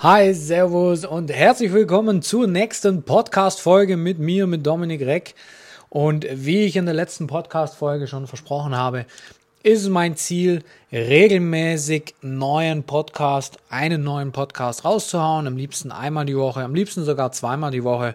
Hi, Servus und herzlich willkommen zur nächsten Podcast-Folge mit mir, mit Dominik Reck. Und wie ich in der letzten Podcast-Folge schon versprochen habe, ist mein Ziel, regelmäßig neuen Podcast, einen neuen Podcast rauszuhauen. Am liebsten einmal die Woche, am liebsten sogar zweimal die Woche.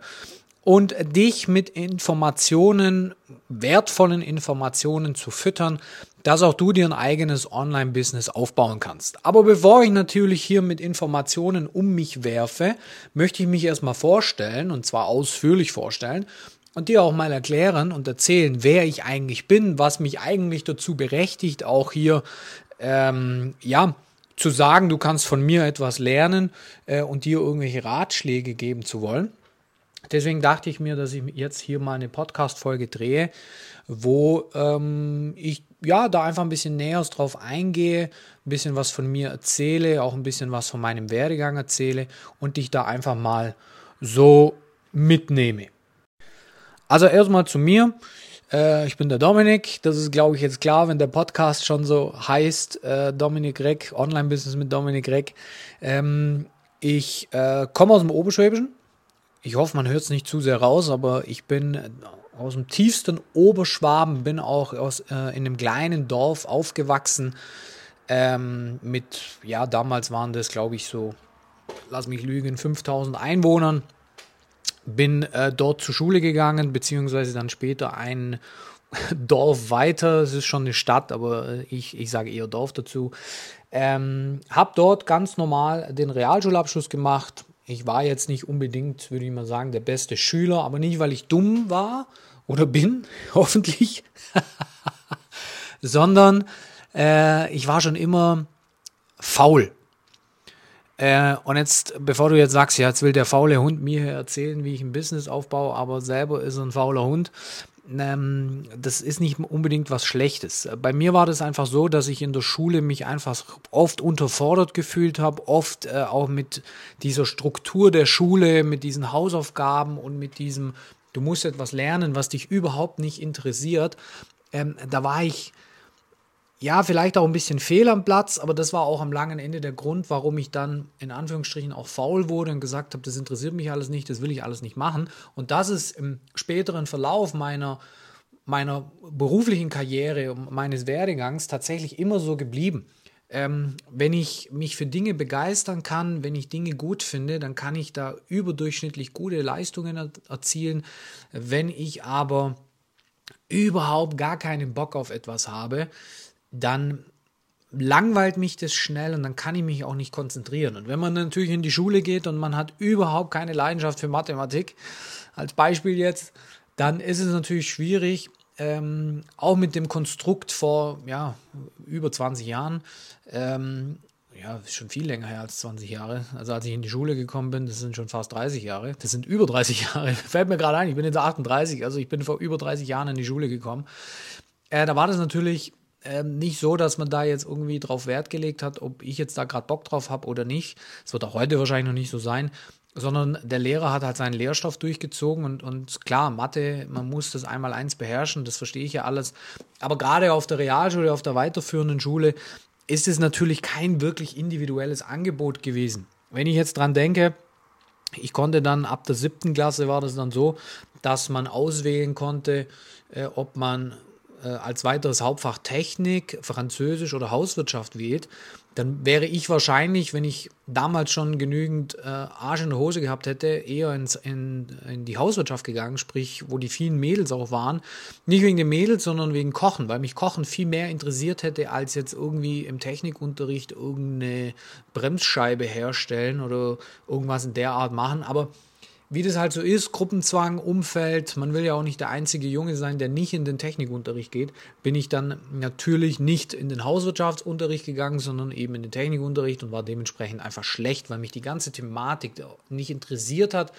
Und dich mit Informationen, wertvollen Informationen zu füttern, dass auch du dir ein eigenes Online-Business aufbauen kannst. Aber bevor ich natürlich hier mit Informationen um mich werfe, möchte ich mich erstmal vorstellen und zwar ausführlich vorstellen und dir auch mal erklären und erzählen, wer ich eigentlich bin, was mich eigentlich dazu berechtigt, auch hier ähm, ja zu sagen, du kannst von mir etwas lernen äh, und dir irgendwelche Ratschläge geben zu wollen. Deswegen dachte ich mir, dass ich jetzt hier mal eine Podcast-Folge drehe, wo ähm, ich ja da einfach ein bisschen näher drauf eingehe, ein bisschen was von mir erzähle, auch ein bisschen was von meinem Werdegang erzähle und dich da einfach mal so mitnehme. Also erstmal zu mir. Äh, ich bin der Dominik. Das ist, glaube ich, jetzt klar, wenn der Podcast schon so heißt, äh, Dominik Reck, Online-Business mit Dominik Reck. Ähm, ich äh, komme aus dem Oberschwäbischen, ich hoffe, man hört es nicht zu sehr raus, aber ich bin aus dem tiefsten Oberschwaben, bin auch aus, äh, in einem kleinen Dorf aufgewachsen. Ähm, mit, ja, damals waren das, glaube ich, so, lass mich lügen, 5000 Einwohnern. Bin äh, dort zur Schule gegangen, beziehungsweise dann später ein Dorf weiter. Es ist schon eine Stadt, aber ich, ich sage eher Dorf dazu. Ähm, habe dort ganz normal den Realschulabschluss gemacht, ich war jetzt nicht unbedingt, würde ich mal sagen, der beste Schüler, aber nicht, weil ich dumm war oder bin, hoffentlich, sondern äh, ich war schon immer faul. Äh, und jetzt, bevor du jetzt sagst, ja, jetzt will der faule Hund mir erzählen, wie ich ein Business aufbaue, aber selber ist er ein fauler Hund, ähm, das ist nicht unbedingt was Schlechtes. Bei mir war das einfach so, dass ich in der Schule mich einfach oft unterfordert gefühlt habe, oft äh, auch mit dieser Struktur der Schule, mit diesen Hausaufgaben und mit diesem, du musst etwas lernen, was dich überhaupt nicht interessiert. Ähm, da war ich ja, vielleicht auch ein bisschen fehl am Platz, aber das war auch am langen Ende der Grund, warum ich dann in Anführungsstrichen auch faul wurde und gesagt habe, das interessiert mich alles nicht, das will ich alles nicht machen. Und das ist im späteren Verlauf meiner, meiner beruflichen Karriere, meines Werdegangs tatsächlich immer so geblieben. Ähm, wenn ich mich für Dinge begeistern kann, wenn ich Dinge gut finde, dann kann ich da überdurchschnittlich gute Leistungen erzielen. Wenn ich aber überhaupt gar keinen Bock auf etwas habe, dann langweilt mich das schnell und dann kann ich mich auch nicht konzentrieren. Und wenn man natürlich in die Schule geht und man hat überhaupt keine Leidenschaft für Mathematik, als Beispiel jetzt, dann ist es natürlich schwierig, ähm, auch mit dem Konstrukt vor ja, über 20 Jahren, ähm, ja, schon viel länger her als 20 Jahre. Also als ich in die Schule gekommen bin, das sind schon fast 30 Jahre. Das sind über 30 Jahre. Fällt mir gerade ein, ich bin jetzt 38, also ich bin vor über 30 Jahren in die Schule gekommen. Äh, da war das natürlich ähm, nicht so, dass man da jetzt irgendwie drauf Wert gelegt hat, ob ich jetzt da gerade Bock drauf habe oder nicht. Es wird auch heute wahrscheinlich noch nicht so sein, sondern der Lehrer hat halt seinen Lehrstoff durchgezogen und, und klar, Mathe, man muss das einmal eins beherrschen, das verstehe ich ja alles. Aber gerade auf der Realschule, auf der weiterführenden Schule ist es natürlich kein wirklich individuelles Angebot gewesen. Wenn ich jetzt dran denke, ich konnte dann ab der siebten Klasse war das dann so, dass man auswählen konnte, äh, ob man äh, als weiteres Hauptfach Technik, Französisch oder Hauswirtschaft wählt, dann wäre ich wahrscheinlich, wenn ich damals schon genügend äh, Arsch in der Hose gehabt hätte, eher ins, in, in die Hauswirtschaft gegangen, sprich, wo die vielen Mädels auch waren. Nicht wegen den Mädels, sondern wegen Kochen, weil mich Kochen viel mehr interessiert hätte, als jetzt irgendwie im Technikunterricht irgendeine Bremsscheibe herstellen oder irgendwas in der Art machen. Aber wie das halt so ist, Gruppenzwang, Umfeld, man will ja auch nicht der einzige Junge sein, der nicht in den Technikunterricht geht, bin ich dann natürlich nicht in den Hauswirtschaftsunterricht gegangen, sondern eben in den Technikunterricht und war dementsprechend einfach schlecht, weil mich die ganze Thematik nicht interessiert hat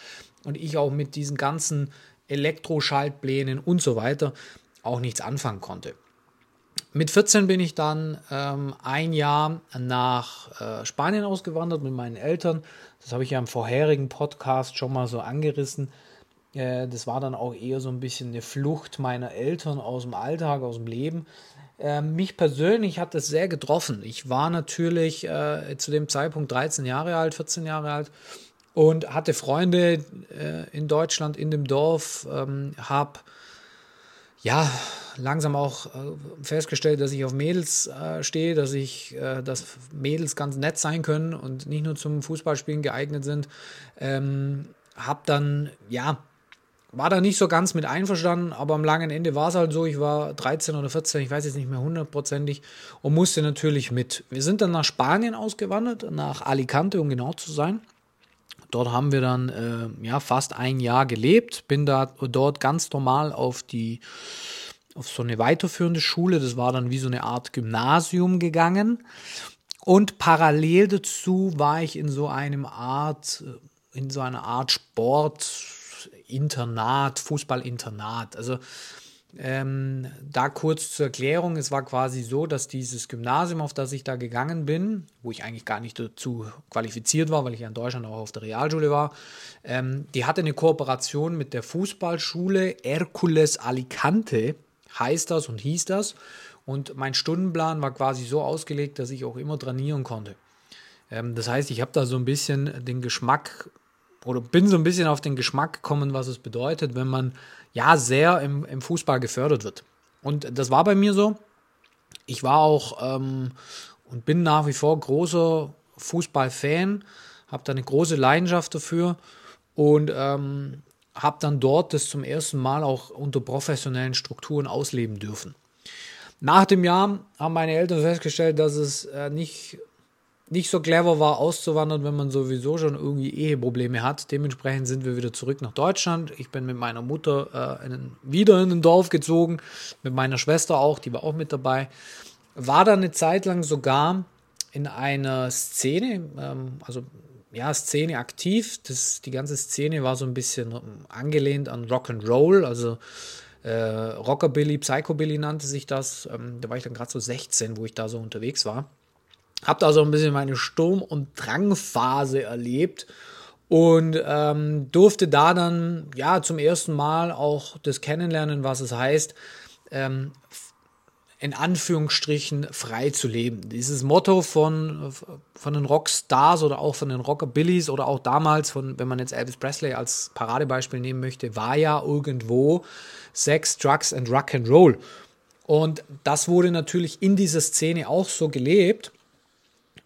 und ich auch mit diesen ganzen Elektroschaltplänen und so weiter auch nichts anfangen konnte. Mit 14 bin ich dann ähm, ein Jahr nach äh, Spanien ausgewandert mit meinen Eltern. Das habe ich ja im vorherigen Podcast schon mal so angerissen. Äh, das war dann auch eher so ein bisschen eine Flucht meiner Eltern aus dem Alltag, aus dem Leben. äh, mich persönlich hat es sehr getroffen. Ich war natürlich äh, zu dem Zeitpunkt 13 Jahre alt, 14 Jahre alt und hatte Freunde äh, in Deutschland, in dem Dorf, ähm, habe ja langsam auch äh, festgestellt, dass ich auf Mädels äh, stehe, dass ich, äh, dass Mädels ganz nett sein können und nicht nur zum Fußballspielen geeignet sind. Ähm, hab dann, ja, war da nicht so ganz mit einverstanden, aber am langen Ende war es halt so, ich war 13 oder 14, ich weiß jetzt nicht mehr hundertprozentig und musste natürlich mit. Wir sind dann nach Spanien ausgewandert, nach Alicante, um genau zu sein. Dort haben wir dann äh, ja, fast ein Jahr gelebt, bin da dort ganz normal auf die auf so eine weiterführende Schule, das war dann wie so eine Art Gymnasium gegangen. Und parallel dazu war ich in so einem Art, in so einer Art Sportinternat, Fußballinternat. Also ähm, da kurz zur Erklärung, es war quasi so, dass dieses Gymnasium, auf das ich da gegangen bin, wo ich eigentlich gar nicht dazu qualifiziert war, weil ich ja in Deutschland auch auf der Realschule war, ähm, die hatte eine Kooperation mit der Fußballschule Hercules Alicante heißt das und hieß das. Und mein Stundenplan war quasi so ausgelegt, dass ich auch immer trainieren konnte. Ähm, das heißt, ich habe da so ein bisschen den Geschmack oder bin so ein bisschen auf den Geschmack gekommen, was es bedeutet, wenn man ja sehr im, im Fußball gefördert wird. Und das war bei mir so. Ich war auch ähm, und bin nach wie vor großer Fußballfan, habe da eine große Leidenschaft dafür und ähm, habe dann dort das zum ersten Mal auch unter professionellen Strukturen ausleben dürfen. Nach dem Jahr haben meine Eltern festgestellt, dass es äh, nicht, nicht so clever war, auszuwandern, wenn man sowieso schon irgendwie Eheprobleme hat. Dementsprechend sind wir wieder zurück nach Deutschland. Ich bin mit meiner Mutter äh, in, wieder in ein Dorf gezogen, mit meiner Schwester auch, die war auch mit dabei. War dann eine Zeit lang sogar in einer Szene, ähm, also ja, Szene aktiv. Das, die ganze Szene war so ein bisschen angelehnt an Rock'n'Roll, also äh, Rockabilly, Psychobilly nannte sich das. Ähm, da war ich dann gerade so 16, wo ich da so unterwegs war. Hab da so ein bisschen meine Sturm- und Drangphase erlebt und ähm, durfte da dann ja zum ersten Mal auch das kennenlernen, was es heißt, ähm, in Anführungsstrichen frei zu leben. Dieses Motto von, von den Rockstars oder auch von den Rockabillys oder auch damals von, wenn man jetzt Elvis Presley als Paradebeispiel nehmen möchte, war ja irgendwo Sex, Drugs and Rock and Roll. Und das wurde natürlich in dieser Szene auch so gelebt.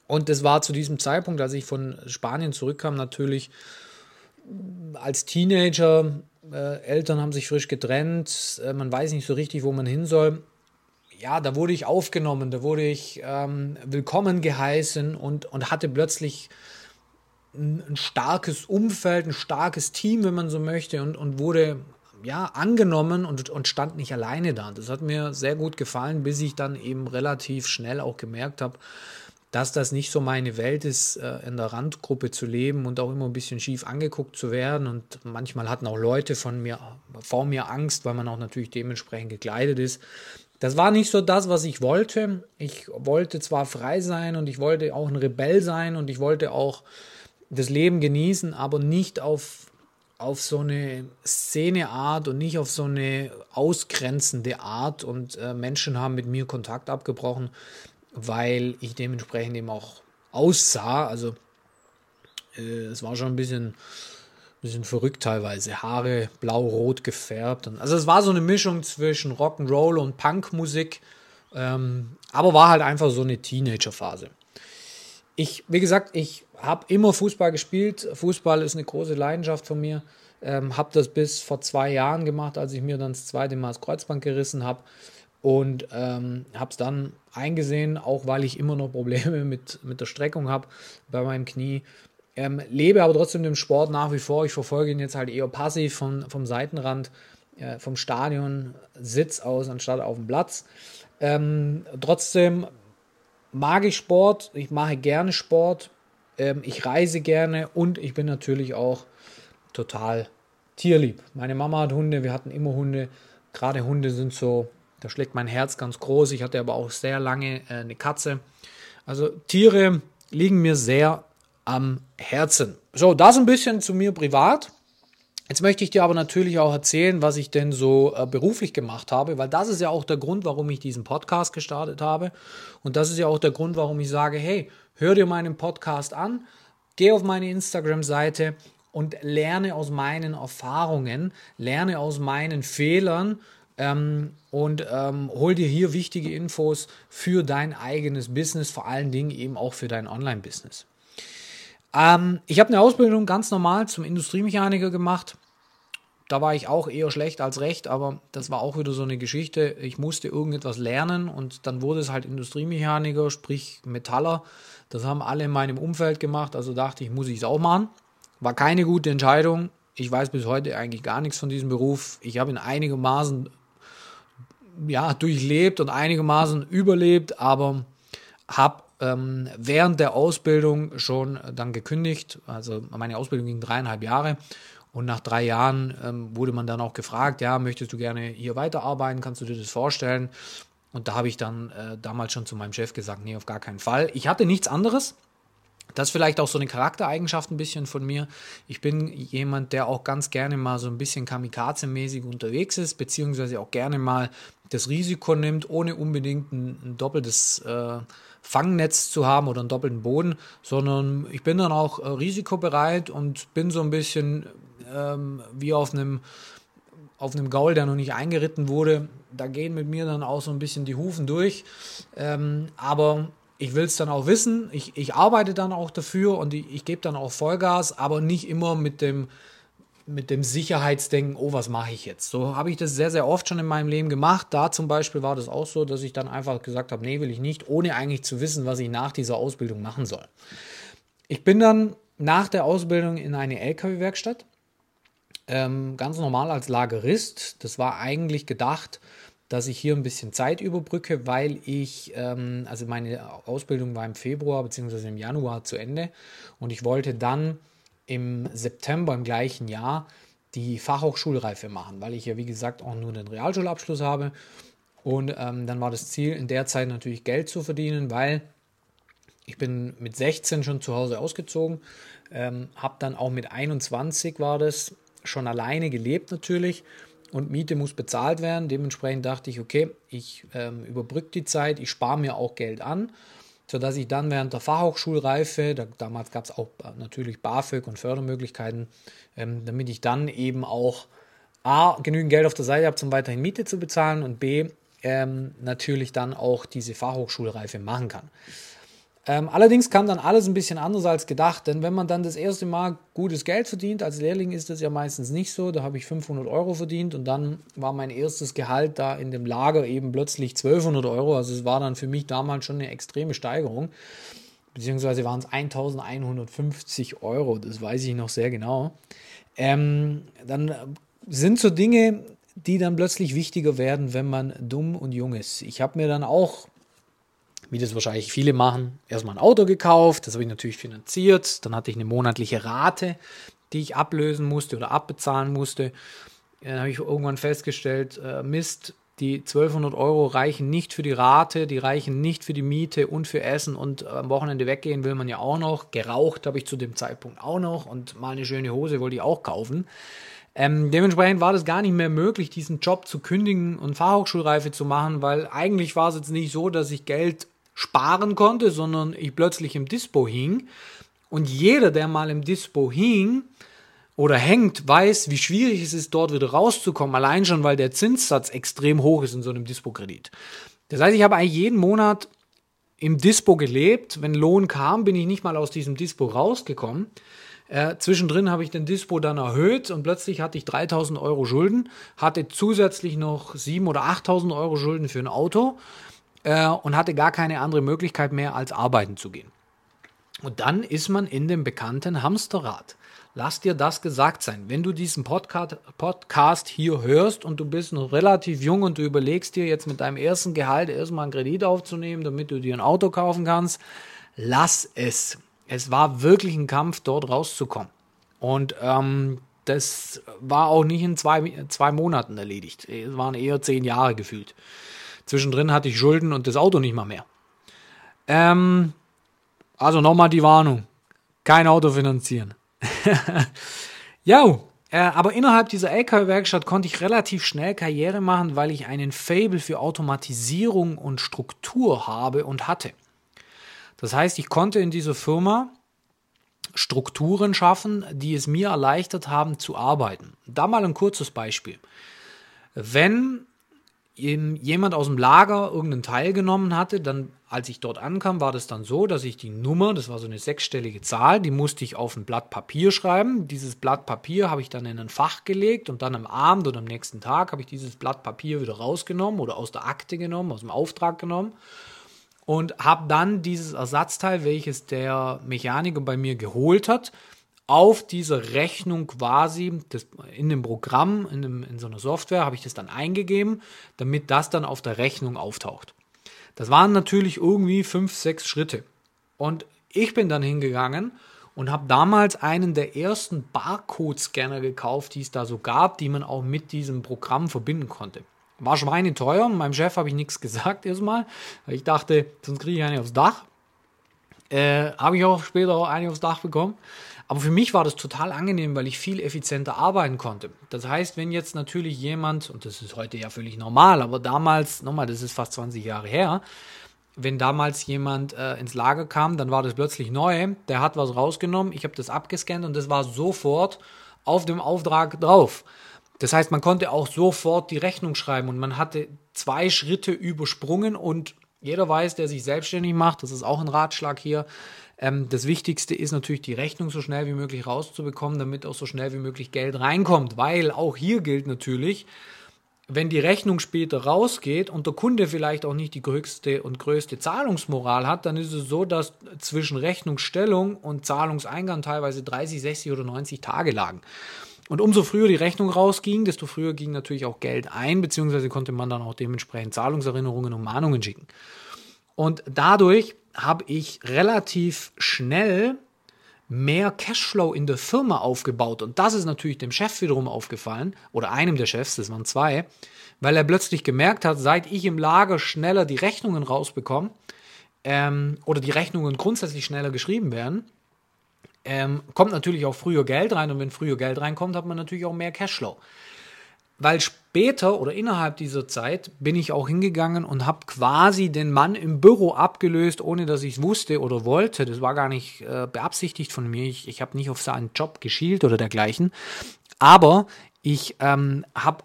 Und das war zu diesem Zeitpunkt, als ich von Spanien zurückkam, natürlich als Teenager. Äh, Eltern haben sich frisch getrennt, äh, man weiß nicht so richtig, wo man hin soll ja, da wurde ich aufgenommen, da wurde ich ähm, willkommen geheißen und, und hatte plötzlich ein, ein, starkes Umfeld, ein starkes Team, wenn man so möchte, und, und wurde ja angenommen und, und stand nicht alleine da. Das hat mir sehr gut gefallen, bis ich dann eben relativ schnell auch gemerkt habe, dass das nicht so meine Welt ist, äh, in der Randgruppe zu leben und auch immer ein bisschen schief angeguckt zu werden. Und manchmal hatten auch Leute von mir, vor mir Angst, weil man auch natürlich dementsprechend gekleidet ist. Das war nicht so das, was ich wollte. Ich wollte zwar frei sein und ich wollte auch ein Rebell sein und ich wollte auch das Leben genießen, aber nicht auf, auf so eine Szeneart und nicht auf so eine ausgrenzende Art. Und äh, Menschen haben mit mir Kontakt abgebrochen, weil ich dementsprechend eben auch aussah. Also äh, es war schon ein bisschen bisschen verrückt teilweise. Haare blau-rot gefärbt. Also es war so eine Mischung zwischen Rock'n'Roll und Punkmusik. Ähm, aber war halt einfach so eine Teenagerphase. Ich, wie gesagt, ich habe immer Fußball gespielt. Fußball ist eine große Leidenschaft von mir. Ähm, habe das bis vor zwei Jahren gemacht, als ich mir dann das zweite Mal das Kreuzband gerissen habe. Und ähm, habe es dann eingesehen, auch weil ich immer noch Probleme mit, mit der Streckung habe bei meinem Knie. Ähm, lebe aber trotzdem dem Sport nach wie vor. Ich verfolge ihn jetzt halt eher passiv vom, vom Seitenrand, äh, vom Stadion, Sitz aus, anstatt auf dem Platz. Ähm, trotzdem mag ich Sport, ich mache gerne Sport, ähm, ich reise gerne und ich bin natürlich auch total tierlieb. Meine Mama hat Hunde, wir hatten immer Hunde. Gerade Hunde sind so, da schlägt mein Herz ganz groß. Ich hatte aber auch sehr lange äh, eine Katze. Also Tiere liegen mir sehr am Herzen. So, das ein bisschen zu mir privat. Jetzt möchte ich dir aber natürlich auch erzählen, was ich denn so äh, beruflich gemacht habe, weil das ist ja auch der Grund, warum ich diesen Podcast gestartet habe. Und das ist ja auch der Grund, warum ich sage, hey, hör dir meinen Podcast an, geh auf meine Instagram-Seite und lerne aus meinen Erfahrungen, lerne aus meinen Fehlern ähm, und ähm, hol dir hier wichtige Infos für dein eigenes Business, vor allen Dingen eben auch für dein Online-Business. Ähm, ich habe eine Ausbildung ganz normal zum Industriemechaniker gemacht. Da war ich auch eher schlecht als recht, aber das war auch wieder so eine Geschichte. Ich musste irgendetwas lernen und dann wurde es halt Industriemechaniker, sprich Metaller. Das haben alle in meinem Umfeld gemacht, also dachte ich, muss ich es auch machen. War keine gute Entscheidung. Ich weiß bis heute eigentlich gar nichts von diesem Beruf. Ich habe ihn einigermaßen ja, durchlebt und einigermaßen überlebt, aber habe ähm, während der Ausbildung schon dann gekündigt. Also meine Ausbildung ging dreieinhalb Jahre und nach drei Jahren ähm, wurde man dann auch gefragt, ja, möchtest du gerne hier weiterarbeiten, kannst du dir das vorstellen? Und da habe ich dann äh, damals schon zu meinem Chef gesagt, nee, auf gar keinen Fall. Ich hatte nichts anderes. Das ist vielleicht auch so eine Charaktereigenschaft ein bisschen von mir. Ich bin jemand, der auch ganz gerne mal so ein bisschen kamikaze-mäßig unterwegs ist, beziehungsweise auch gerne mal das Risiko nimmt, ohne unbedingt ein, ein doppeltes äh, Fangnetz zu haben oder einen doppelten Boden, sondern ich bin dann auch äh, risikobereit und bin so ein bisschen ähm, wie auf einem auf einem Gaul, der noch nicht eingeritten wurde. Da gehen mit mir dann auch so ein bisschen die Hufen durch. Ähm, aber ich will es dann auch wissen. Ich, ich arbeite dann auch dafür und ich, ich gebe dann auch Vollgas, aber nicht immer mit dem, mit dem Sicherheitsdenken, oh, was mache ich jetzt? So habe ich das sehr, sehr oft schon in meinem Leben gemacht. Da zum Beispiel war das auch so, dass ich dann einfach gesagt habe, nee, will ich nicht, ohne eigentlich zu wissen, was ich nach dieser Ausbildung machen soll. Ich bin dann nach der Ausbildung in eine LKW-Werkstatt, ähm, ganz normal als Lagerist. Das war eigentlich gedacht, dass ich hier ein bisschen Zeit überbrücke, weil ich, ähm, also meine Ausbildung war im Februar bzw. im Januar zu Ende und ich wollte dann im September im gleichen Jahr die Fachhochschulreife machen, weil ich ja wie gesagt auch nur den Realschulabschluss habe. Und ähm, dann war das Ziel, in der Zeit natürlich Geld zu verdienen, weil ich bin mit 16 schon zu Hause ausgezogen, ähm, habe dann auch mit 21 war das schon alleine gelebt natürlich und Miete muss bezahlt werden. Dementsprechend dachte ich, okay, ich ähm, überbrücke die Zeit, ich spare mir auch Geld an, sodass ich dann während der Fachhochschulreife, da, damals gab es auch natürlich BAföG und Fördermöglichkeiten, ähm, damit ich dann eben auch A, genügend Geld auf der Seite habe, um weiterhin Miete zu bezahlen und B, ähm, natürlich dann auch diese Fachhochschulreife machen kann. Ähm, allerdings kam dann alles ein bisschen anders als gedacht, denn wenn man dann das erste Mal gutes Geld verdient, als Lehrling ist das ja meistens nicht so, da habe ich 500 Euro verdient und dann war mein erstes Gehalt da in dem Lager eben plötzlich 1200 Euro, also es war dann für mich damals schon eine extreme Steigerung, beziehungsweise waren es 1150 Euro, das weiß ich noch sehr genau. Ähm, dann sind so Dinge, die dann plötzlich wichtiger werden, wenn man dumm und jung ist. Ich habe mir dann auch wie das wahrscheinlich viele machen, erstmal ein Auto gekauft, das habe ich natürlich finanziert, dann hatte ich eine monatliche Rate, die ich ablösen musste oder abbezahlen musste. Dann habe ich irgendwann festgestellt, äh, Mist, die 1200 Euro reichen nicht für die Rate, die reichen nicht für die Miete und für Essen und am Wochenende weggehen will man ja auch noch. Geraucht habe ich zu dem Zeitpunkt auch noch und mal eine schöne Hose wollte ich auch kaufen. Ähm, dementsprechend war das gar nicht mehr möglich, diesen Job zu kündigen und Fachhochschulreife zu machen, weil eigentlich war es jetzt nicht so, dass ich Geld sparen konnte, sondern ich plötzlich im Dispo hing. Und jeder, der mal im Dispo hing oder hängt, weiß, wie schwierig es ist, dort wieder rauszukommen. Allein schon, weil der Zinssatz extrem hoch ist in so einem Dispo-Kredit. Das heißt, ich habe eigentlich jeden Monat im Dispo gelebt. Wenn Lohn kam, bin ich nicht mal aus diesem Dispo rausgekommen. Äh, zwischendrin habe ich den Dispo dann erhöht und plötzlich hatte ich 3000 Euro Schulden, hatte zusätzlich noch 7.000 oder 8.000 Euro Schulden für ein Auto äh, und hatte gar keine andere Möglichkeit mehr, als arbeiten zu gehen. Und dann ist man in dem bekannten Hamsterrad. Lass dir das gesagt sein. Wenn du diesen Podcast, hier hörst und du bist noch relativ jung und du überlegst dir jetzt mit deinem ersten Gehalt erstmal einen Kredit aufzunehmen, damit du dir ein Auto kaufen kannst, lass es. Es war wirklich ein Kampf, dort rauszukommen. Und ähm, das war auch nicht in zwei, zwei Monaten erledigt. Es waren eher zehn Jahre gefühlt. Zwischendrin hatte ich Schulden und das Auto nicht mal mehr. Ähm, also nochmal die Warnung. Kein Auto finanzieren. ja, Äh, aber innerhalb dieser LKW-Werkstatt konnte ich relativ schnell Karriere machen, weil ich einen Fable für Automatisierung und Struktur habe und hatte. Das heißt, ich konnte in dieser Firma Strukturen schaffen, die es mir erleichtert haben zu arbeiten. Da mal ein kurzes Beispiel. Wenn jemand aus dem Lager irgendeinen Teil genommen hatte, dann, als ich dort ankam, war das dann so, dass ich die Nummer, das war so eine sechsstellige Zahl, die musste ich auf ein Blatt Papier schreiben. Dieses Blatt Papier habe ich dann in ein Fach gelegt und dann am Abend oder am nächsten Tag habe ich dieses Blatt Papier wieder rausgenommen oder aus der Akte genommen, aus dem Auftrag genommen und habe dann dieses Ersatzteil, welches der Mechaniker bei mir geholt hat, auf diese Rechnung quasi das, in dem Programm, in, dem, in so einer Software, habe ich das dann eingegeben, damit das dann auf der Rechnung auftaucht. Das waren natürlich irgendwie fünf, sechs Schritte. Und ich bin dann hingegangen und habe damals einen der ersten Barcode-Scanner gekauft, die es da so gab, die man auch mit diesem Programm verbinden konnte. War schweineteuer. Meinem Chef habe ich nichts gesagt erstmal, weil ich dachte, sonst kriege ich eine aufs Dach. Äh, habe ich auch später auch eine aufs Dach bekommen. Aber für mich war das total angenehm, weil ich viel effizienter arbeiten konnte. Das heißt, wenn jetzt natürlich jemand, und das ist heute ja völlig normal, aber damals, nochmal, das ist fast 20 Jahre her, wenn damals jemand äh, ins Lager kam, dann war das plötzlich neu, der hat was rausgenommen, ich habe das abgescannt und das war sofort auf dem Auftrag drauf. Das heißt, man konnte auch sofort die Rechnung schreiben und man hatte zwei Schritte übersprungen und jeder weiß, der sich selbstständig macht, das ist auch ein Ratschlag hier, ähm, das Wichtigste ist natürlich, die Rechnung so schnell wie möglich rauszubekommen, damit auch so schnell wie möglich Geld reinkommt. Weil auch hier gilt natürlich, wenn die Rechnung später rausgeht und der Kunde vielleicht auch nicht die größte und größte Zahlungsmoral hat, dann ist es so, dass zwischen Rechnungsstellung und Zahlungseingang teilweise 30, 60 oder 90 Tage lagen. Und umso früher die Rechnung rausging, desto früher ging natürlich auch Geld ein, beziehungsweise konnte man dann auch dementsprechend Zahlungserinnerungen und Mahnungen schicken. Und dadurch habe ich relativ schnell mehr Cashflow in der Firma aufgebaut. Und das ist natürlich dem Chef wiederum aufgefallen, oder einem der Chefs, das waren zwei, weil er plötzlich gemerkt hat, seit ich im Lager schneller die Rechnungen rausbekomme, ähm, oder die Rechnungen grundsätzlich schneller geschrieben werden, ähm, kommt natürlich auch früher Geld rein. Und wenn früher Geld reinkommt, hat man natürlich auch mehr Cashflow weil später oder innerhalb dieser Zeit bin ich auch hingegangen und habe quasi den Mann im Büro abgelöst, ohne dass ich es wusste oder wollte. Das war gar nicht äh, beabsichtigt von mir. Ich, ich habe nicht auf seinen Job geschielt oder dergleichen. Aber ich ähm, habe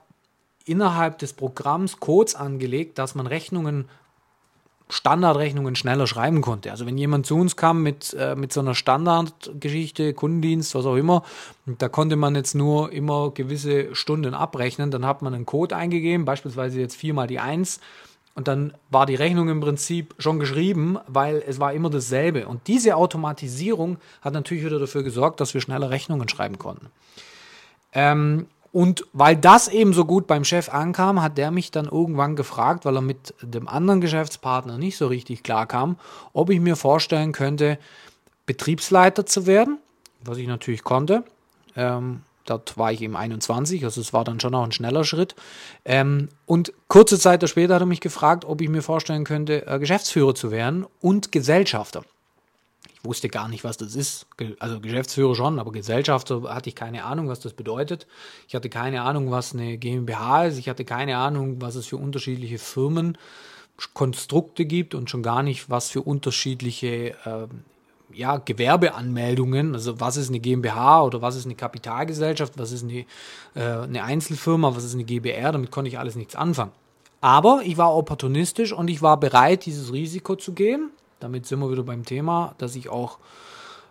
innerhalb des Programms Codes angelegt, dass man Rechnungen Standardrechnungen schneller schreiben konnte. Also wenn jemand zu uns kam mit, äh, mit so einer Standardgeschichte, Kundendienst, was auch immer, da konnte man jetzt nur immer gewisse Stunden abrechnen, dann hat man einen Code eingegeben, beispielsweise jetzt viermal die Eins, und dann war die Rechnung im Prinzip schon geschrieben, weil es war immer dasselbe. Und diese Automatisierung hat natürlich wieder dafür gesorgt, dass wir schneller Rechnungen schreiben konnten. Ähm, und weil das eben so gut beim Chef ankam, hat der mich dann irgendwann gefragt, weil er mit dem anderen Geschäftspartner nicht so richtig klar kam, ob ich mir vorstellen könnte, Betriebsleiter zu werden, was ich natürlich konnte. Ähm, dort war ich eben 21, also es war dann schon auch ein schneller Schritt. Ähm, und kurze Zeit später hat er mich gefragt, ob ich mir vorstellen könnte, äh, Geschäftsführer zu werden und Gesellschafter wusste gar nicht, was das ist. Also Geschäftsführer schon, aber Gesellschafter hatte ich keine Ahnung, was das bedeutet. Ich hatte keine Ahnung, was eine GmbH ist. Ich hatte keine Ahnung, was es für unterschiedliche Firmenkonstrukte gibt und schon gar nicht, was für unterschiedliche äh, ja, Gewerbeanmeldungen, also was ist eine GmbH oder was ist eine Kapitalgesellschaft, was ist eine, äh, eine Einzelfirma, was ist eine GBR, damit konnte ich alles nichts anfangen. Aber ich war opportunistisch und ich war bereit, dieses Risiko zu gehen damit sind wir wieder beim Thema, dass ich auch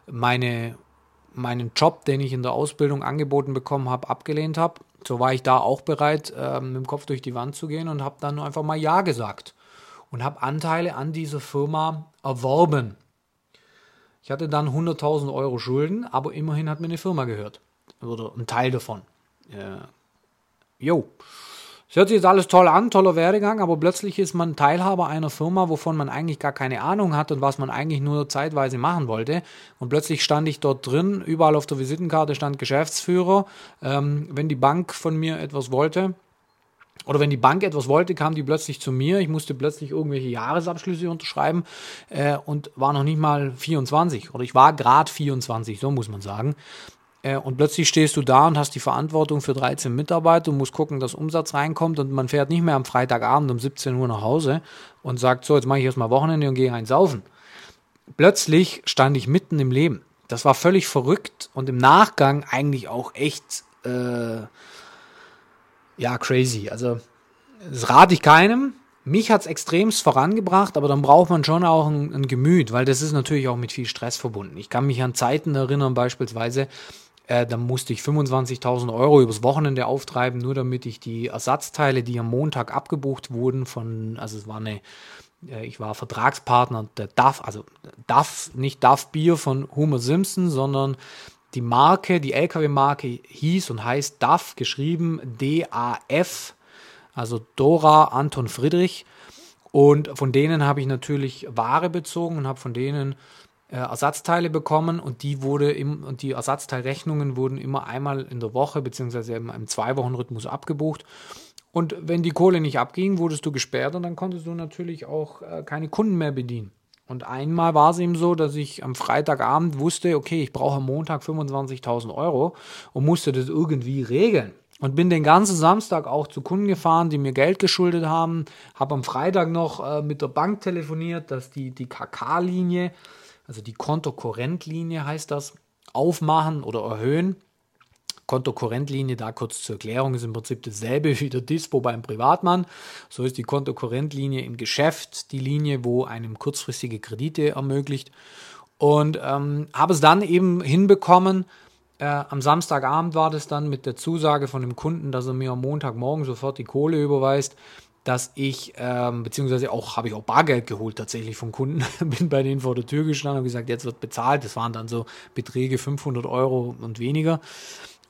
meine, meinen Job, den ich in der Ausbildung angeboten bekommen habe, abgelehnt habe. So war ich da auch bereit, äh, mit dem Kopf durch die Wand zu gehen und habe dann einfach mal Ja gesagt und habe Anteile an dieser Firma erworben. Ich hatte dann 100.000 Euro Schulden, aber immerhin hat mir eine Firma gehört. Oder ein Teil davon. Äh, jo. Es hört sich jetzt alles toll an, toller Werdegang, aber plötzlich ist man Teilhaber einer Firma, wovon man eigentlich gar keine Ahnung hat und was man eigentlich nur zeitweise machen wollte. Und plötzlich stand ich dort drin, überall auf der Visitenkarte stand Geschäftsführer. Ähm, wenn die Bank von mir etwas wollte, oder wenn die Bank etwas wollte, kam die plötzlich zu mir. Ich musste plötzlich irgendwelche Jahresabschlüsse unterschreiben äh, und war noch nicht mal 24. Oder ich war gerade 24, so muss man sagen. Äh, und plötzlich stehst du da und hast die Verantwortung für 13 Mitarbeiter und musst gucken, dass Umsatz reinkommt und man fährt nicht mehr am Freitagabend um 17 Uhr nach Hause und sagt, so, jetzt mache ich erstmal Wochenende und gehe einsaufen. Plötzlich stand ich mitten im Leben. Das war völlig verrückt und im Nachgang eigentlich auch echt, äh, ja, crazy. Also, das rate ich keinem. Mich hat es extremst vorangebracht, aber dann braucht man schon auch ein, ein, Gemüt, weil das ist natürlich auch mit viel Stress verbunden. Ich kann mich an Zeiten erinnern, beispielsweise, äh, da musste ich 25.000 Euro übers Wochenende auftreiben, nur damit ich die Ersatzteile, die am Montag abgebucht wurden, von, also es war eine, äh, ich war Vertragspartner der DAF, also DAF, nicht DAF Bier von Homer Simpson, sondern die Marke, die LKW-Marke hieß und heißt DAF, geschrieben D-A-F also Dora, Anton Friedrich. Und von denen habe ich natürlich Ware bezogen und habe von denen äh, Ersatzteile bekommen und die wurde im, und die Ersatzteilrechnungen wurden immer einmal in der Woche im, im Zwei-Wochen-Rhythmus abgebucht. Und wenn die Kohle nicht abging, wurdest du gesperrt und dann konntest du natürlich auch äh, keine Kunden mehr bedienen. Und einmal war es eben so, dass ich am Freitagabend wusste, okay, ich brauche am Montag 25.000 Euro und musste das irgendwie regeln. Und bin den ganzen Samstag auch zu Kunden gefahren, die mir Geld geschuldet haben. Habe am Freitag noch äh, mit der Bank telefoniert, dass die, die KK-Linie, also die Kontokorrentlinie heißt das, aufmachen oder erhöhen. Kontokorrentlinie, da kurz zur Erklärung, ist im Prinzip dasselbe wie der Dispo beim Privatmann. So ist die Kontokorrentlinie im Geschäft die Linie, wo einem kurzfristige Kredite ermöglicht. Und ähm, habe es dann eben hinbekommen, äh, am Samstagabend war das dann mit der Zusage von dem Kunden, dass er mir am Montagmorgen sofort die Kohle überweist, dass ich, ähm, beziehungsweise auch habe ich auch Bargeld geholt tatsächlich vom Kunden, bin bei denen vor der Tür gestanden und gesagt, jetzt wird bezahlt. Das waren dann so Beträge 500 Euro und weniger.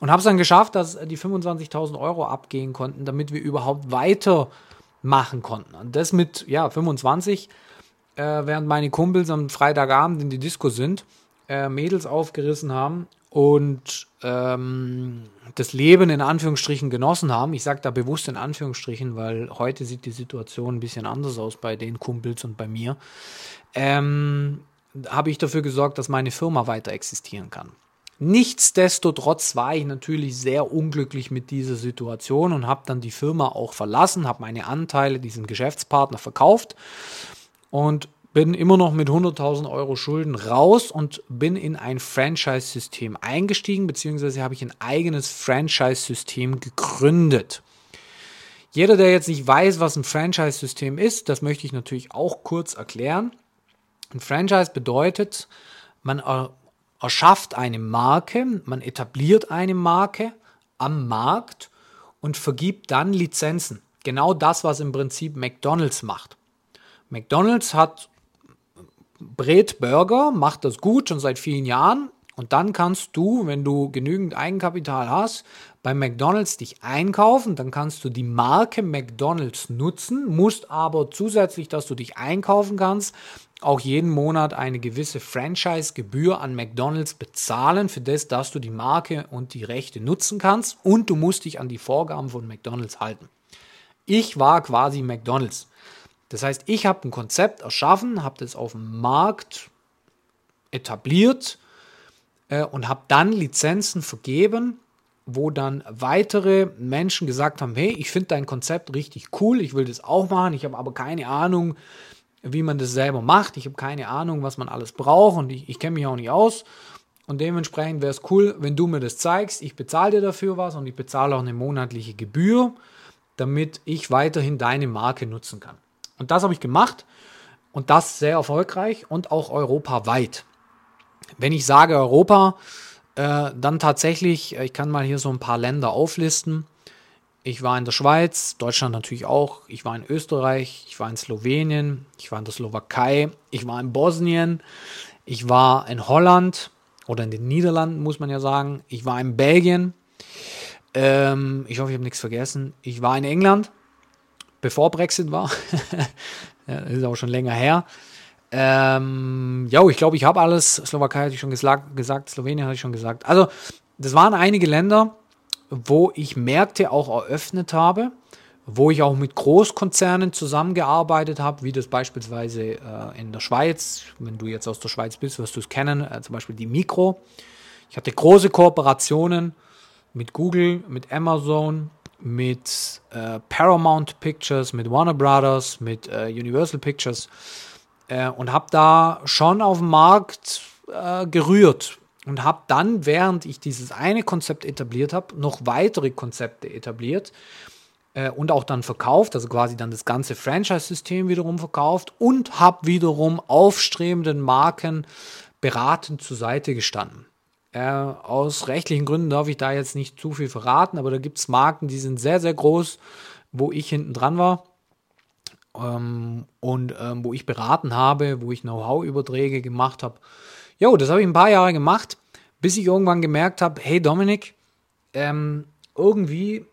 Und habe es dann geschafft, dass die 25.000 Euro abgehen konnten, damit wir überhaupt weitermachen konnten. Und das mit, ja, 25, äh, während meine Kumpels am Freitagabend in die Disco sind, äh, Mädels aufgerissen haben und ähm, das Leben in Anführungsstrichen genossen haben. Ich sage da bewusst in Anführungsstrichen, weil heute sieht die Situation ein bisschen anders aus bei den Kumpels und bei mir. Ähm, habe ich dafür gesorgt, dass meine Firma weiter existieren kann. Nichtsdestotrotz war ich natürlich sehr unglücklich mit dieser Situation und habe dann die Firma auch verlassen, habe meine Anteile diesem Geschäftspartner verkauft und bin immer noch mit 100.000 Euro Schulden raus und bin in ein Franchise-System eingestiegen, beziehungsweise habe ich ein eigenes Franchise-System gegründet. Jeder, der jetzt nicht weiß, was ein Franchise-System ist, das möchte ich natürlich auch kurz erklären. Ein Franchise bedeutet, man erschafft eine Marke, man etabliert eine Marke am Markt und vergibt dann Lizenzen. Genau das, was im Prinzip McDonald's macht. McDonald's hat Brät Burger macht das gut schon seit vielen Jahren. Und dann kannst du, wenn du genügend Eigenkapital hast, bei McDonald's dich einkaufen. Dann kannst du die Marke McDonald's nutzen, musst aber zusätzlich, dass du dich einkaufen kannst, auch jeden Monat eine gewisse Franchise-Gebühr an McDonald's bezahlen, für das, dass du die Marke und die Rechte nutzen kannst. Und du musst dich an die Vorgaben von McDonald's halten. Ich war quasi McDonald's. Das heißt, ich habe ein Konzept erschaffen, habe das auf dem Markt etabliert äh, und habe dann Lizenzen vergeben, wo dann weitere Menschen gesagt haben, hey, ich finde dein Konzept richtig cool, ich will das auch machen, ich habe aber keine Ahnung, wie man das selber macht, ich habe keine Ahnung, was man alles braucht und ich, ich kenne mich auch nicht aus. Und dementsprechend wäre es cool, wenn du mir das zeigst. Ich bezahle dir dafür was und ich bezahle auch eine monatliche Gebühr, damit ich weiterhin deine Marke nutzen kann. Und das habe ich gemacht und das sehr erfolgreich und auch europaweit. Wenn ich sage Europa, äh, dann tatsächlich, äh, ich kann mal hier so ein paar Länder auflisten. Ich war in der Schweiz, Deutschland natürlich auch. Ich war in Österreich, ich war in Slowenien, ich war in der Slowakei, ich war in Bosnien, ich war in Holland oder in den Niederlanden, muss man ja sagen. Ich war in Belgien. Ähm, ich hoffe, ich habe nichts vergessen. Ich war in England bevor Brexit war. ja, das ist auch schon länger her. Ähm, ja, ich glaube, ich habe alles. Slowakei hatte ich schon gesagt, gesagt, Slowenien hatte ich schon gesagt. Also, das waren einige Länder, wo ich Märkte auch eröffnet habe, wo ich auch mit Großkonzernen zusammengearbeitet habe, wie das beispielsweise äh, in der Schweiz. Wenn du jetzt aus der Schweiz bist, wirst du es kennen, äh, zum Beispiel die Mikro. Ich hatte große Kooperationen mit Google, mit Amazon, mit äh, Paramount Pictures, mit Warner Brothers, mit äh, Universal Pictures äh, und habe da schon auf dem Markt äh, gerührt und habe dann, während ich dieses eine Konzept etabliert habe, noch weitere Konzepte etabliert äh, und auch dann verkauft, also quasi dann das ganze Franchise-System wiederum verkauft und habe wiederum aufstrebenden Marken beratend zur Seite gestanden. Äh, aus rechtlichen Gründen darf ich da jetzt nicht zu viel verraten, aber da gibt es Marken, die sind sehr, sehr groß, wo ich hinten dran war ähm, und ähm, wo ich beraten habe, wo ich Know-how-Überträge gemacht habe. Jo, das habe ich ein paar Jahre gemacht, bis ich irgendwann gemerkt habe, hey Dominik, ähm, irgendwie,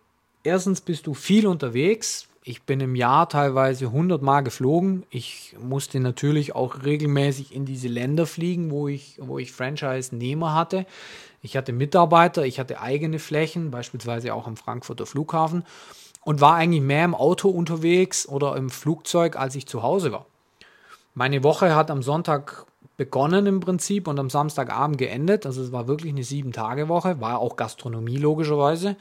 erstens bist du viel unterwegs, ich bin im Jahr teilweise 100 Mal geflogen. Ich musste natürlich auch regelmäßig in diese Länder fliegen, wo ich, wo ich Franchise-Nehmer hatte. Ich hatte Mitarbeiter, ich hatte eigene Flächen, beispielsweise auch am Frankfurter Flughafen und war eigentlich mehr im Auto unterwegs oder im Flugzeug, als ich zu Hause war. Meine Woche hat am Sonntag begonnen im Prinzip und am Samstagabend geendet. Also es war wirklich eine Sieben-Tage-Woche, war auch Gastronomie logischerweise.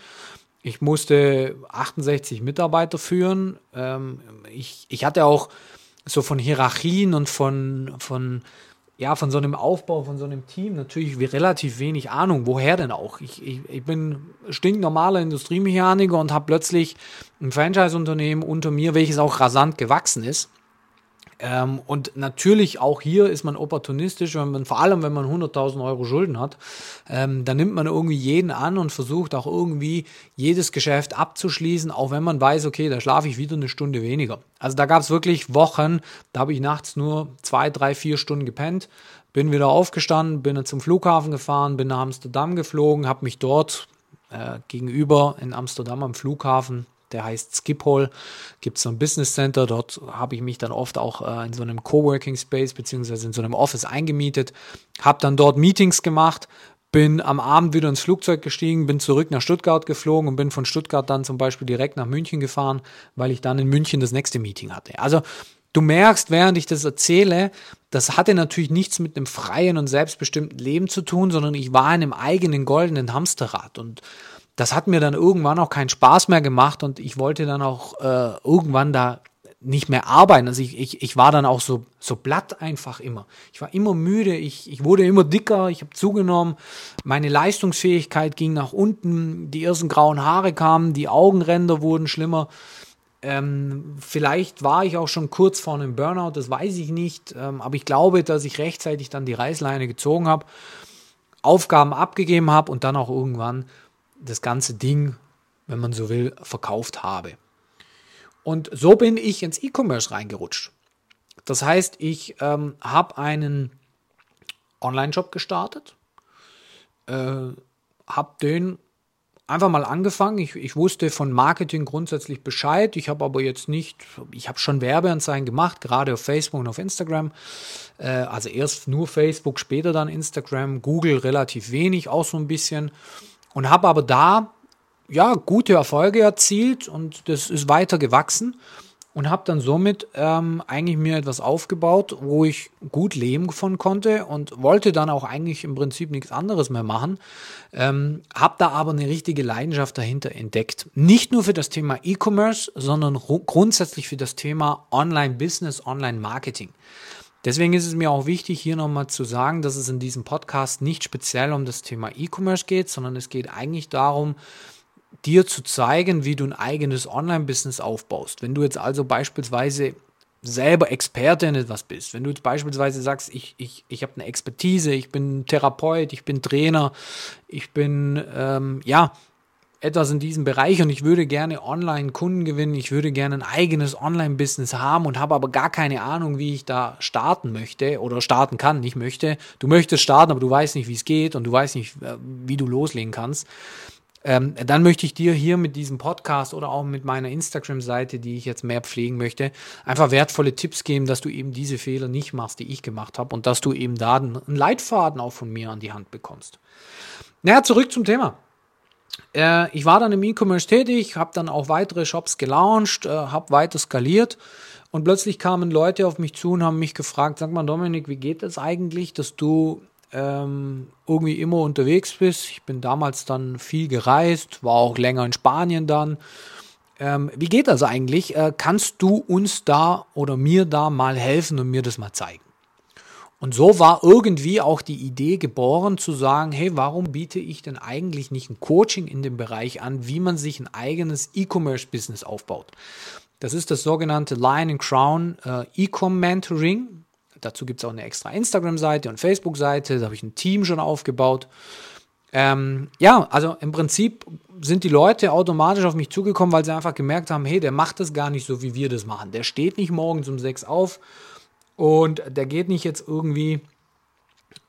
Ich musste 68 Mitarbeiter führen. Ähm, ich, ich hatte auch so von Hierarchien und von, von, ja, von so einem Aufbau, von so einem Team natürlich relativ wenig Ahnung. Woher denn auch? Ich, ich, ich bin stinknormaler Industriemechaniker und habe plötzlich ein Franchise-Unternehmen unter mir, welches auch rasant gewachsen ist. Ähm, und natürlich auch hier ist man opportunistisch, wenn man, vor allem wenn man 100.000 Euro Schulden hat, ähm, dann nimmt man irgendwie jeden an und versucht auch irgendwie jedes Geschäft abzuschließen, auch wenn man weiß, okay, da schlafe ich wieder eine Stunde weniger. Also da gab es wirklich Wochen, da habe ich nachts nur zwei, drei, vier Stunden gepennt, bin wieder aufgestanden, bin zum Flughafen gefahren, bin nach Amsterdam geflogen, habe mich dort äh, gegenüber in Amsterdam am Flughafen der heißt Skiphole, gibt es so ein Business Center, dort habe ich mich dann oft auch äh, in so einem Coworking Space beziehungsweise in so einem Office eingemietet, habe dann dort Meetings gemacht, bin am Abend wieder ins Flugzeug gestiegen, bin zurück nach Stuttgart geflogen und bin von Stuttgart dann zum Beispiel direkt nach München gefahren, weil ich dann in München das nächste Meeting hatte. Also du merkst, während ich das erzähle, das hatte natürlich nichts mit einem freien und selbstbestimmten Leben zu tun, sondern ich war in einem eigenen goldenen Hamsterrad. Und das hat mir dann irgendwann auch keinen Spaß mehr gemacht und ich wollte dann auch äh, irgendwann da nicht mehr arbeiten. Also ich, ich, ich war dann auch so, so blatt einfach immer. Ich war immer müde, ich, ich wurde immer dicker, ich habe zugenommen, meine Leistungsfähigkeit ging nach unten, die ersten grauen Haare kamen, die Augenränder wurden schlimmer. Ähm, vielleicht war ich auch schon kurz vor einem Burnout, das weiß ich nicht, ähm, aber ich glaube, dass ich rechtzeitig dann die Reißleine gezogen habe, Aufgaben abgegeben habe und dann auch irgendwann das ganze Ding, wenn man so will, verkauft habe. Und so bin ich ins E-Commerce reingerutscht. Das heißt, ich ähm, habe einen Online-Shop gestartet, äh, habe den einfach mal angefangen. Ich, ich, wusste von Marketing grundsätzlich Bescheid. Ich habe aber jetzt nicht, ich habe schon Werbeanzeigen gemacht, gerade auf Facebook und auf Instagram. Äh, also erst nur Facebook, später dann Instagram, Google relativ wenig, auch so ein bisschen und habe aber da ja gute Erfolge erzielt und das ist weiter gewachsen und habe dann somit ähm, eigentlich mir etwas aufgebaut, wo ich gut leben von konnte und wollte dann auch eigentlich im Prinzip nichts anderes mehr machen. Ähm, habe da aber eine richtige Leidenschaft dahinter entdeckt. Nicht nur für das Thema E-Commerce, sondern grundsätzlich für das Thema Online-Business, Online-Marketing. Deswegen ist es mir auch wichtig, hier nochmal zu sagen, dass es in diesem Podcast nicht speziell um das Thema E-Commerce geht, sondern es geht eigentlich darum, dir zu zeigen, wie du ein eigenes Online-Business aufbaust. Wenn du jetzt also beispielsweise selber Experte in etwas bist, wenn du jetzt beispielsweise sagst, ich, ich, ich habe eine Expertise, ich bin Therapeut, ich bin Trainer, ich bin, ähm, ja, etwas in diesem Bereich und ich würde gerne online Kunden gewinnen, ich würde gerne ein eigenes Online-Business haben und habe aber gar keine Ahnung, wie ich da starten möchte oder starten kann, nicht möchte. Du möchtest starten, aber du weißt nicht, wie es geht und du weißt nicht, äh, wie du loslegen kannst. Ähm, dann möchte ich dir hier mit diesem Podcast oder auch mit meiner Instagram-Seite, die ich jetzt mehr pflegen möchte, einfach wertvolle Tipps geben, dass du eben diese Fehler nicht machst, die ich gemacht habe und dass du eben da einen Leitfaden auch von mir an die Hand bekommst. Naja, zurück zum Thema. Äh, ich war dann im E-Commerce tätig, habe dann auch weitere Shops gelauncht, äh, habe weiter skaliert und plötzlich kamen Leute auf mich zu und haben mich gefragt, sag mal Dominik, wie geht das eigentlich, dass du ähm, irgendwie immer unterwegs bist. Ich bin damals dann viel gereist, war auch länger in Spanien dann. Ähm, wie geht das eigentlich? Äh, kannst du uns da oder mir da mal helfen und mir das mal zeigen? Und so war irgendwie auch die Idee geboren zu sagen, hey, warum biete ich denn eigentlich nicht ein Coaching in dem Bereich an, wie man sich ein eigenes E-Commerce-Business aufbaut? Das ist das sogenannte Lion and Crown äh, E-Com Mentoring. Dazu gibt es auch eine extra Instagram-Seite und Facebook-Seite. Da habe ich ein Team schon aufgebaut. Ähm, ja, also im Prinzip sind die Leute automatisch auf mich zugekommen, weil sie einfach gemerkt haben, hey, der macht das gar nicht so, wie wir das machen. Der steht nicht morgens um sechs auf und der geht nicht jetzt irgendwie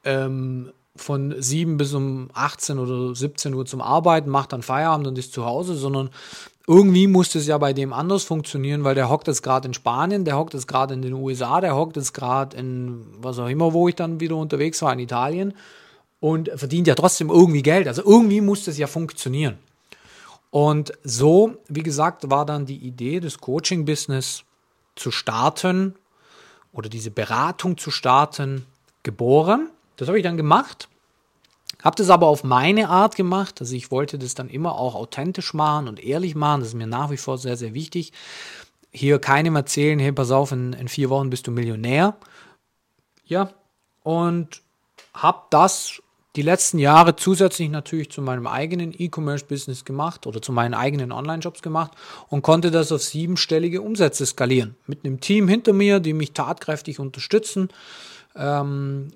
ähm, von 7 bis um 18 oder 17 Uhr zum Arbeiten, macht dann Feierabend und ist zu Hause, sondern irgendwie muss es ja bei dem anders funktionieren, weil der hockt jetzt gerade in Spanien, der hockt jetzt gerade in den USA, der hockt jetzt gerade in was auch immer, wo ich dann wieder unterwegs war, in Italien und verdient ja trotzdem irgendwie Geld. Also irgendwie muss das ja funktionieren. Und so, wie gesagt, war dann die Idee, das Coaching-Business zu starten oder diese Beratung zu starten, geboren. Das habe ich dann gemacht. Habe das aber auf meine Art gemacht. Also ich wollte das dann immer auch authentisch machen und ehrlich machen. Das ist mir nach wie vor sehr, sehr wichtig. Hier keinem erzählen, hey, pass auf, in, in vier Wochen bist du Millionär. Ja, und habe das die letzten Jahre zusätzlich natürlich zu meinem eigenen E-Commerce-Business gemacht oder zu meinen eigenen Online-Jobs gemacht und konnte das auf siebenstellige Umsätze skalieren. Mit einem Team hinter mir, die mich tatkräftig unterstützen, ähm,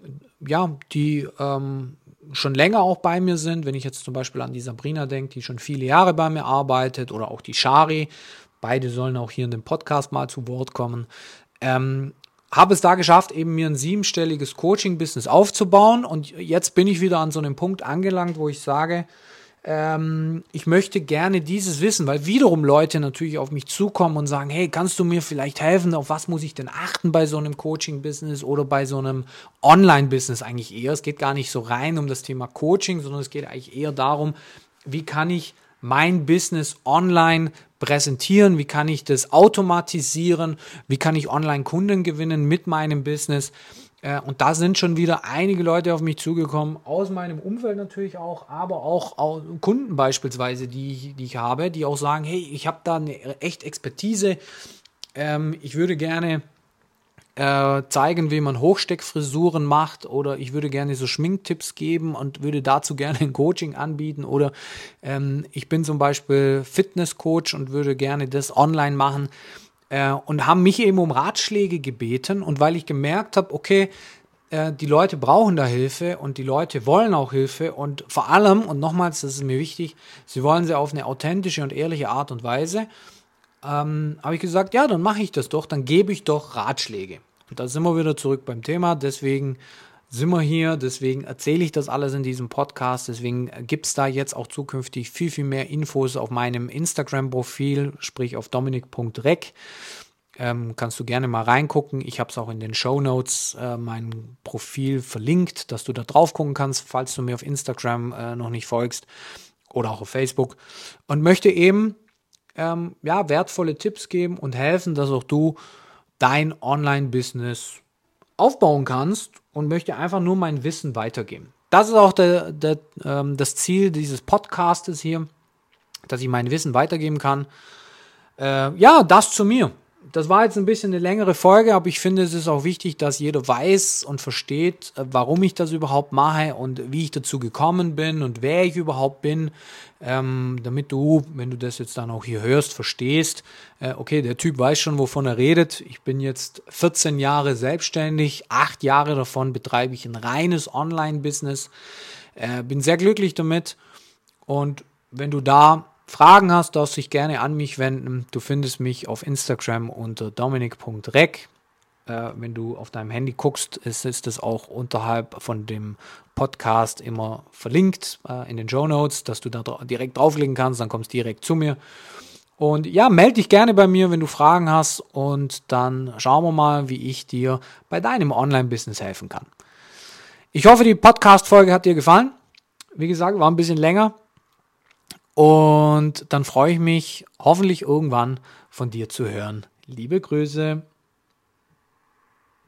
ja, die ähm, schon länger auch bei mir sind. Wenn ich jetzt zum Beispiel an die Sabrina denke, die schon viele Jahre bei mir arbeitet, oder auch die Shari, beide sollen auch hier in dem Podcast mal zu Wort kommen. Ähm, habe es da geschafft, eben mir ein siebenstelliges Coaching-Business aufzubauen. Und jetzt bin ich wieder an so einem Punkt angelangt, wo ich sage, ähm, ich möchte gerne dieses wissen, weil wiederum Leute natürlich auf mich zukommen und sagen, hey, kannst du mir vielleicht helfen? Auf was muss ich denn achten bei so einem Coaching-Business oder bei so einem Online-Business eigentlich eher? Es geht gar nicht so rein um das Thema Coaching, sondern es geht eigentlich eher darum, wie kann ich mein Business online präsentieren, wie kann ich das automatisieren, wie kann ich online Kunden gewinnen mit meinem Business. Äh, und da sind schon wieder einige Leute auf mich zugekommen, aus meinem Umfeld natürlich auch, aber auch Kunden beispielsweise, die ich, die ich habe, die auch sagen, hey, ich habe da eine echt Expertise, ähm, ich würde gerne äh, zeigen, wie man Hochsteckfrisuren macht oder ich würde gerne so Schminktipps geben und würde dazu gerne ein Coaching anbieten oder ähm, ich bin zum Beispiel Fitnesscoach und würde gerne das online machen äh, und haben mich eben um Ratschläge gebeten und weil ich gemerkt habe, okay, äh, die Leute brauchen da Hilfe und die Leute wollen auch Hilfe und vor allem, und nochmals, das ist mir wichtig, sie wollen sie auf eine authentische und ehrliche Art und Weise ähm, habe ich gesagt, ja, dann mache ich das doch, dann gebe ich doch Ratschläge. Und da sind wir wieder zurück beim Thema, deswegen sind wir hier, deswegen erzähle ich das alles in diesem Podcast, deswegen gibt es da jetzt auch zukünftig viel, viel mehr Infos auf meinem Instagram-Profil, sprich auf dominik.rec. Ähm, kannst du gerne mal reingucken. Ich habe es auch in den Show Notes äh, mein Profil verlinkt, dass du da drauf gucken kannst, falls du mir auf Instagram äh, noch nicht folgst oder auch auf Facebook. Und möchte eben ähm, ja, wertvolle Tipps geben und helfen, dass auch du dein Online-Business aufbauen kannst und möchte einfach nur mein Wissen weitergeben. Das ist auch der, der, ähm, das Ziel dieses Podcastes hier, dass ich mein Wissen weitergeben kann. Äh, ja, das zu mir das war jetzt ein bisschen eine längere Folge, aber ich finde, es ist auch wichtig, dass jeder weiß und versteht, äh, warum ich das überhaupt mache und wie ich dazu gekommen bin und wer ich überhaupt bin, ähm, damit du, wenn du das jetzt dann auch hier hörst, verstehst, äh, okay, der Typ weiß schon, wovon er redet. Ich bin jetzt 14 Jahre selbstständig, acht Jahre davon betreibe ich ein reines Online-Business, äh, bin sehr glücklich damit und wenn du da Fragen hast, darfst du dich gerne an mich wenden. Du findest mich auf Instagram unter dominik.rec. Äh, wenn du auf deinem Handy guckst, ist, ist es auch unterhalb von dem Podcast immer verlinkt äh, in den Show Notes, dass du da direkt draufklicken kannst, dann kommst du direkt zu mir. Und ja, melde dich gerne bei mir, wenn du Fragen hast und dann schauen wir mal, wie ich dir bei deinem Online-Business helfen kann. Ich hoffe, die Podcast-Folge hat dir gefallen. Wie gesagt, war ein bisschen länger. Und dann freue ich mich hoffentlich irgendwann von dir zu hören. Liebe Grüße.